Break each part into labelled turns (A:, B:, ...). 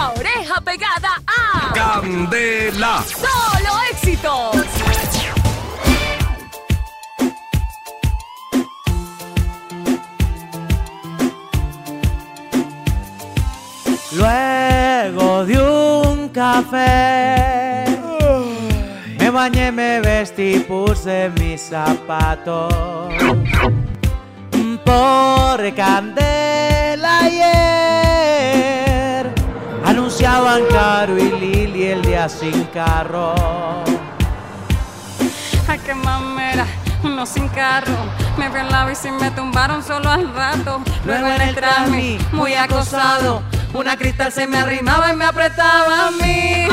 A: la oreja pegada a
B: Candela.
A: Solo éxitos.
C: Luego de un café, me bañé, me vestí, puse mis zapatos. Por candela ayer, anunciaban Caro y Lili el día sin carro.
D: Ay, qué mamera, uno sin carro. Me vi en la bici y me tumbaron solo al rato. Luego en el trámite, muy acosado. Una cristal se me arrimaba y me apretaba a mí.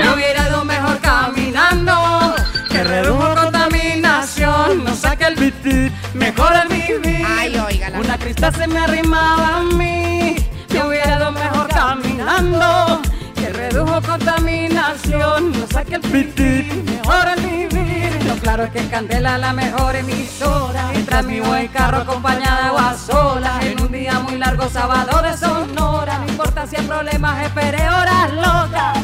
D: Me hubiera ido mejor caminando. Que redujo contaminación. No saque el bitit, mejor el vivir.
E: Ay.
D: Una cristal se me arrimaba a mí. Me hubiera ido mejor caminando. Redujo contaminación. No saque el bitit, mejor el vivir. Lo claro es que Candela la mejor emisora. Mientras mi buen carro acompañada o a sola. En un día muy largo, sábado de Sonora. No importa si hay problemas, esperé horas locas.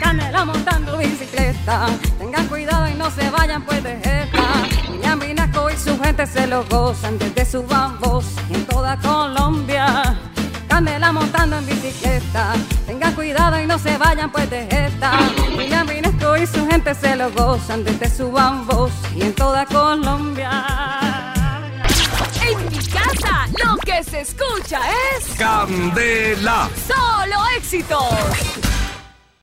D: Candela montando bicicleta. Tengan cuidado y no se vayan pues de. William Vinasco y su gente se lo gozan desde sus bambos en toda Colombia. Candela montando en bicicleta. Tengan cuidado no se vayan pues de esta. William Vinasco y su gente se lo gozan desde su bambos y en toda Colombia.
A: En mi casa, lo que se escucha es
B: Candela.
A: solo éxitos.